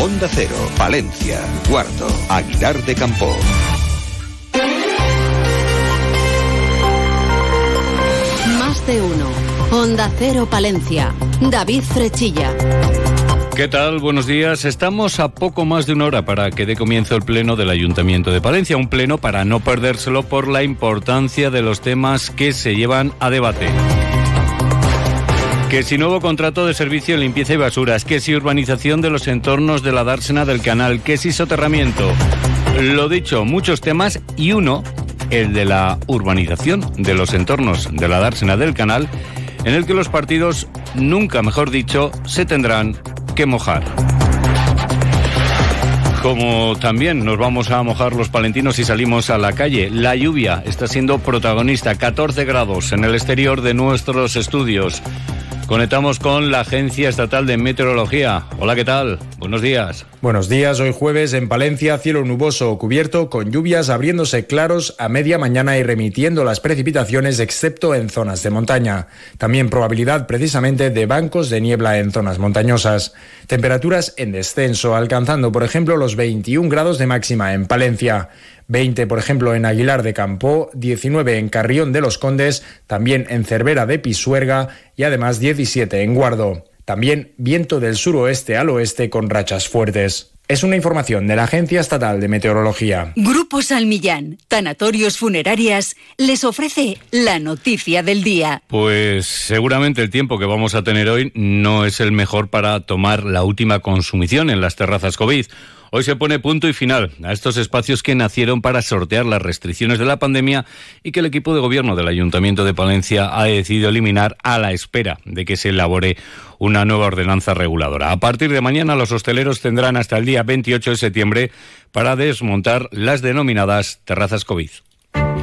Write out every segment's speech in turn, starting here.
Onda Cero, Palencia, Cuarto, Aguilar de Campo. Más de uno. Onda Cero Palencia. David Frechilla. ¿Qué tal? Buenos días. Estamos a poco más de una hora para que dé comienzo el pleno del Ayuntamiento de Palencia. Un pleno para no perdérselo por la importancia de los temas que se llevan a debate. Que si nuevo contrato de servicio de limpieza y basuras, que si urbanización de los entornos de la dársena del canal, que si soterramiento. Lo dicho, muchos temas y uno, el de la urbanización de los entornos de la dársena del canal, en el que los partidos, nunca mejor dicho, se tendrán que mojar. Como también nos vamos a mojar los palentinos si salimos a la calle, la lluvia está siendo protagonista, 14 grados en el exterior de nuestros estudios. Conectamos con la Agencia Estatal de Meteorología. Hola, ¿qué tal? Buenos días. Buenos días, hoy jueves en Palencia, cielo nuboso o cubierto, con lluvias abriéndose claros a media mañana y remitiendo las precipitaciones, excepto en zonas de montaña. También probabilidad precisamente de bancos de niebla en zonas montañosas. Temperaturas en descenso, alcanzando, por ejemplo, los 21 grados de máxima en Palencia. 20, por ejemplo, en Aguilar de Campo, 19 en Carrión de los Condes, también en Cervera de Pisuerga y además 17 en Guardo. También viento del suroeste al oeste con rachas fuertes. Es una información de la Agencia Estatal de Meteorología. Grupo Salmillán, Tanatorios Funerarias, les ofrece la noticia del día. Pues seguramente el tiempo que vamos a tener hoy no es el mejor para tomar la última consumición en las terrazas COVID. Hoy se pone punto y final a estos espacios que nacieron para sortear las restricciones de la pandemia y que el equipo de gobierno del Ayuntamiento de Palencia ha decidido eliminar a la espera de que se elabore una nueva ordenanza reguladora. A partir de mañana los hosteleros tendrán hasta el día 28 de septiembre para desmontar las denominadas terrazas COVID.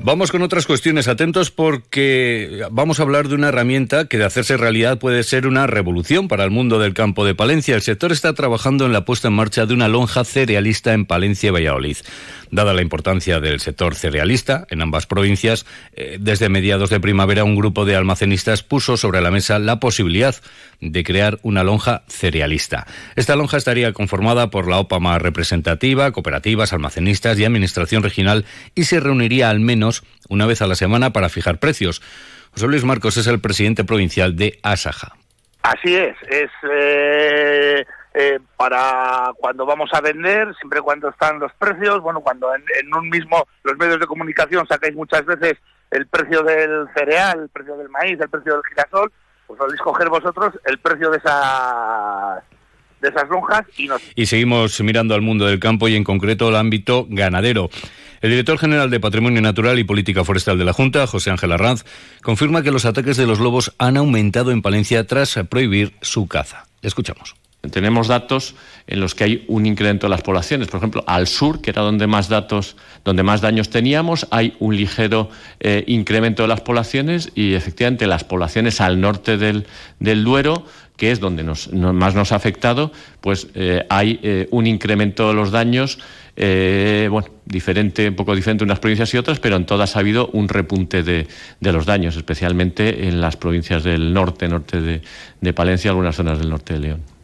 Vamos con otras cuestiones, atentos porque vamos a hablar de una herramienta que de hacerse realidad puede ser una revolución para el mundo del campo de Palencia. El sector está trabajando en la puesta en marcha de una lonja cerealista en Palencia y Valladolid. Dada la importancia del sector cerealista en ambas provincias, eh, desde mediados de primavera un grupo de almacenistas puso sobre la mesa la posibilidad de crear una lonja cerealista. Esta lonja estaría conformada por la OPA más representativa, cooperativas, almacenistas y administración regional y se reuniría al menos una vez a la semana para fijar precios. José Luis Marcos es el presidente provincial de Asaja. Así es, es eh, eh, para cuando vamos a vender, siempre cuando están los precios, bueno, cuando en, en, un mismo, los medios de comunicación sacáis muchas veces el precio del cereal, el precio del maíz, el precio del girasol, pues podéis coger vosotros el precio de esas de esas lonjas y nos... Y seguimos mirando al mundo del campo y en concreto el ámbito ganadero. El director general de Patrimonio Natural y Política Forestal de la Junta, José Ángel Arranz, confirma que los ataques de los lobos han aumentado en Palencia tras prohibir su caza. Escuchamos. Tenemos datos en los que hay un incremento de las poblaciones. Por ejemplo, al sur, que era donde más datos, donde más daños teníamos, hay un ligero eh, incremento de las poblaciones y efectivamente las poblaciones al norte del, del Duero, que es donde nos, no, más nos ha afectado, pues eh, hay eh, un incremento de los daños. Eh, bueno, diferente, un poco diferente unas provincias y otras, pero en todas ha habido un repunte de, de los daños, especialmente en las provincias del norte, norte de, de Palencia, algunas zonas del norte de León.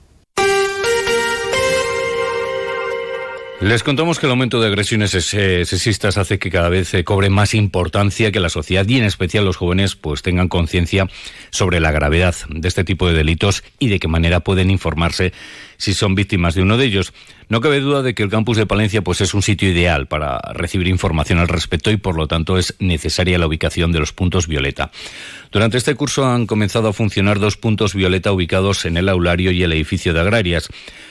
Les contamos que el aumento de agresiones sexistas hace que cada vez cobre más importancia que la sociedad y en especial los jóvenes pues tengan conciencia sobre la gravedad de este tipo de delitos y de qué manera pueden informarse si son víctimas de uno de ellos. No cabe duda de que el campus de Palencia pues es un sitio ideal para recibir información al respecto y por lo tanto es necesaria la ubicación de los puntos violeta. Durante este curso han comenzado a funcionar dos puntos violeta ubicados en el aulario y el edificio de agrarias.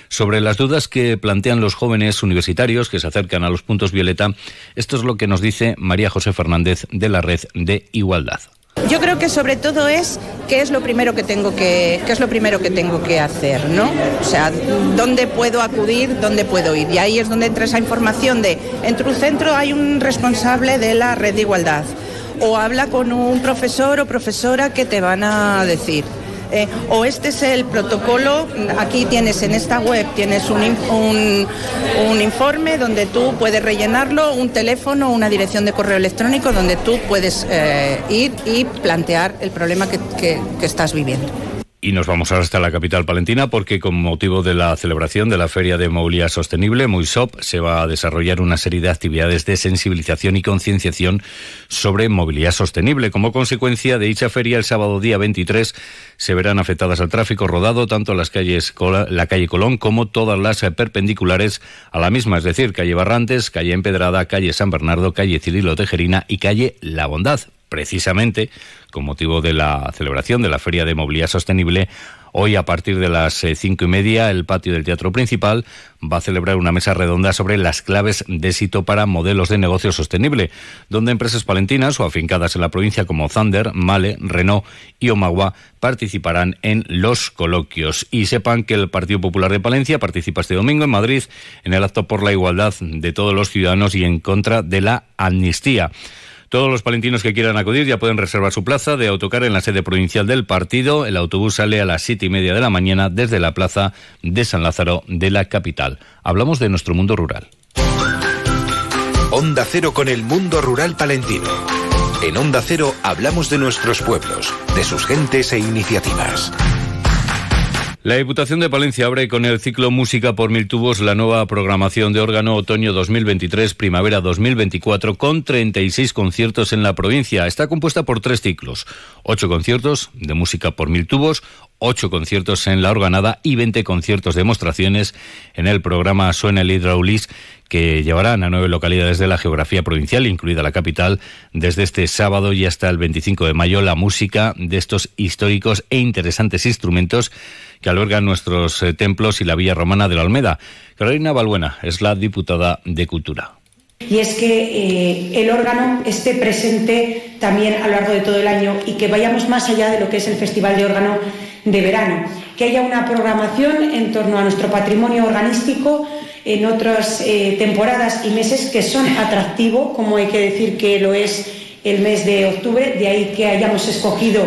Sobre las dudas que plantean los jóvenes universitarios que se acercan a los puntos violeta, esto es lo que nos dice María José Fernández de la Red de Igualdad. Yo creo que sobre todo es qué es lo primero que tengo que qué es lo primero que tengo que hacer, ¿no? O sea, dónde puedo acudir, dónde puedo ir. Y ahí es donde entra esa información de en tu centro hay un responsable de la red de igualdad o habla con un profesor o profesora que te van a decir. Eh, o este es el protocolo, aquí tienes en esta web, tienes un, un, un informe donde tú puedes rellenarlo, un teléfono, una dirección de correo electrónico donde tú puedes eh, ir y plantear el problema que, que, que estás viviendo. Y nos vamos ahora hasta la capital palentina porque con motivo de la celebración de la Feria de Movilidad Sostenible, MUISOP, se va a desarrollar una serie de actividades de sensibilización y concienciación sobre movilidad sostenible. Como consecuencia de dicha feria, el sábado día 23 se verán afectadas al tráfico rodado tanto las calles la calle Colón como todas las perpendiculares a la misma, es decir, calle Barrantes, calle Empedrada, calle San Bernardo, calle Cirilo Tejerina y calle La Bondad precisamente con motivo de la celebración de la Feria de Movilidad Sostenible. Hoy, a partir de las eh, cinco y media, el patio del Teatro Principal va a celebrar una mesa redonda sobre las claves de éxito para modelos de negocio sostenible, donde empresas palentinas o afincadas en la provincia como Thunder, Male, Renault y Omagua participarán en los coloquios. Y sepan que el Partido Popular de Palencia participa este domingo en Madrid en el acto por la igualdad de todos los ciudadanos y en contra de la amnistía. Todos los palentinos que quieran acudir ya pueden reservar su plaza de autocar en la sede provincial del partido. El autobús sale a las siete y media de la mañana desde la plaza de San Lázaro de la capital. Hablamos de nuestro mundo rural. Onda Cero con el mundo rural palentino. En Onda Cero hablamos de nuestros pueblos, de sus gentes e iniciativas. La Diputación de Palencia abre con el ciclo Música por Mil Tubos la nueva programación de órgano otoño 2023, primavera 2024, con 36 conciertos en la provincia. Está compuesta por tres ciclos, ocho conciertos de música por mil tubos, ocho conciertos en la organada y 20 conciertos demostraciones en el programa Suena el Hidraulis que llevarán a nueve localidades de la geografía provincial, incluida la capital, desde este sábado y hasta el 25 de mayo, la música de estos históricos e interesantes instrumentos que albergan nuestros eh, templos y la Villa Romana de la Olmeda. Carolina Balbuena es la diputada de Cultura. Y es que eh, el órgano esté presente también a lo largo de todo el año y que vayamos más allá de lo que es el Festival de Órgano de verano. Que haya una programación en torno a nuestro patrimonio organístico en otras eh, temporadas y meses que son atractivos, como hay que decir que lo es el mes de octubre, de ahí que hayamos escogido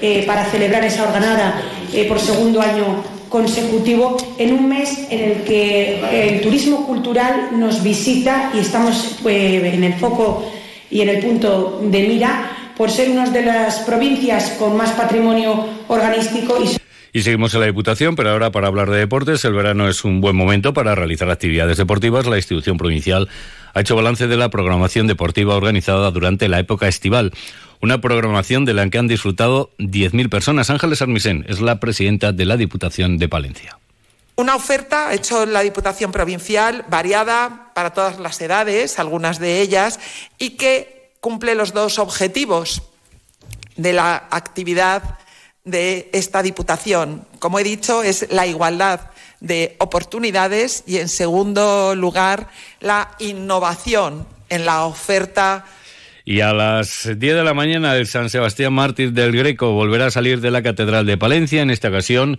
eh, para celebrar esa organada eh, por segundo año consecutivo en un mes en el que el turismo cultural nos visita y estamos en el foco y en el punto de mira por ser una de las provincias con más patrimonio organístico y y seguimos en la Diputación, pero ahora para hablar de deportes, el verano es un buen momento para realizar actividades deportivas. La institución provincial ha hecho balance de la programación deportiva organizada durante la época estival. Una programación de la que han disfrutado 10.000 personas. Ángeles Armisen es la presidenta de la Diputación de Palencia. Una oferta hecho en la Diputación Provincial variada para todas las edades, algunas de ellas, y que cumple los dos objetivos de la actividad de esta Diputación. Como he dicho, es la igualdad de oportunidades y, en segundo lugar, la innovación en la oferta. Y a las 10 de la mañana el San Sebastián Mártir del Greco volverá a salir de la Catedral de Palencia. En esta ocasión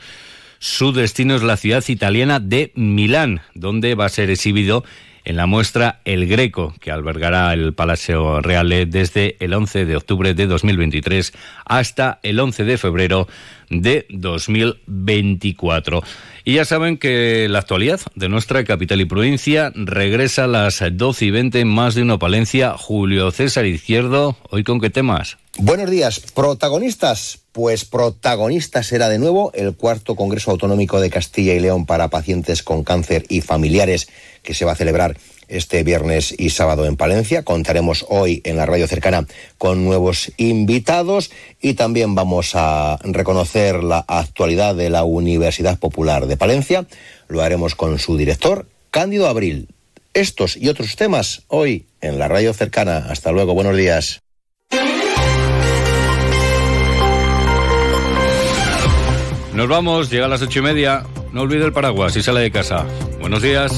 su destino es la ciudad italiana de Milán, donde va a ser exhibido en la muestra El Greco, que albergará el Palacio Reale desde el 11 de octubre de 2023 hasta el 11 de febrero de 2024. Y ya saben que la actualidad de nuestra capital y provincia regresa a las 12 y 20 más de una Palencia. Julio César Izquierdo, ¿hoy con qué temas? Buenos días, protagonistas. Pues protagonista será de nuevo el cuarto Congreso Autonómico de Castilla y León para pacientes con cáncer y familiares que se va a celebrar este viernes y sábado en Palencia. Contaremos hoy en la radio cercana con nuevos invitados y también vamos a reconocer la actualidad de la Universidad Popular de Palencia. Lo haremos con su director, Cándido Abril. Estos y otros temas hoy en la radio cercana. Hasta luego, buenos días. Nos vamos, llega a las ocho y media. No olvide el paraguas y sale de casa. Buenos días.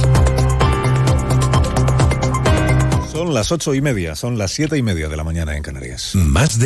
Son las ocho y media, son las siete y media de la mañana en Canarias. Más de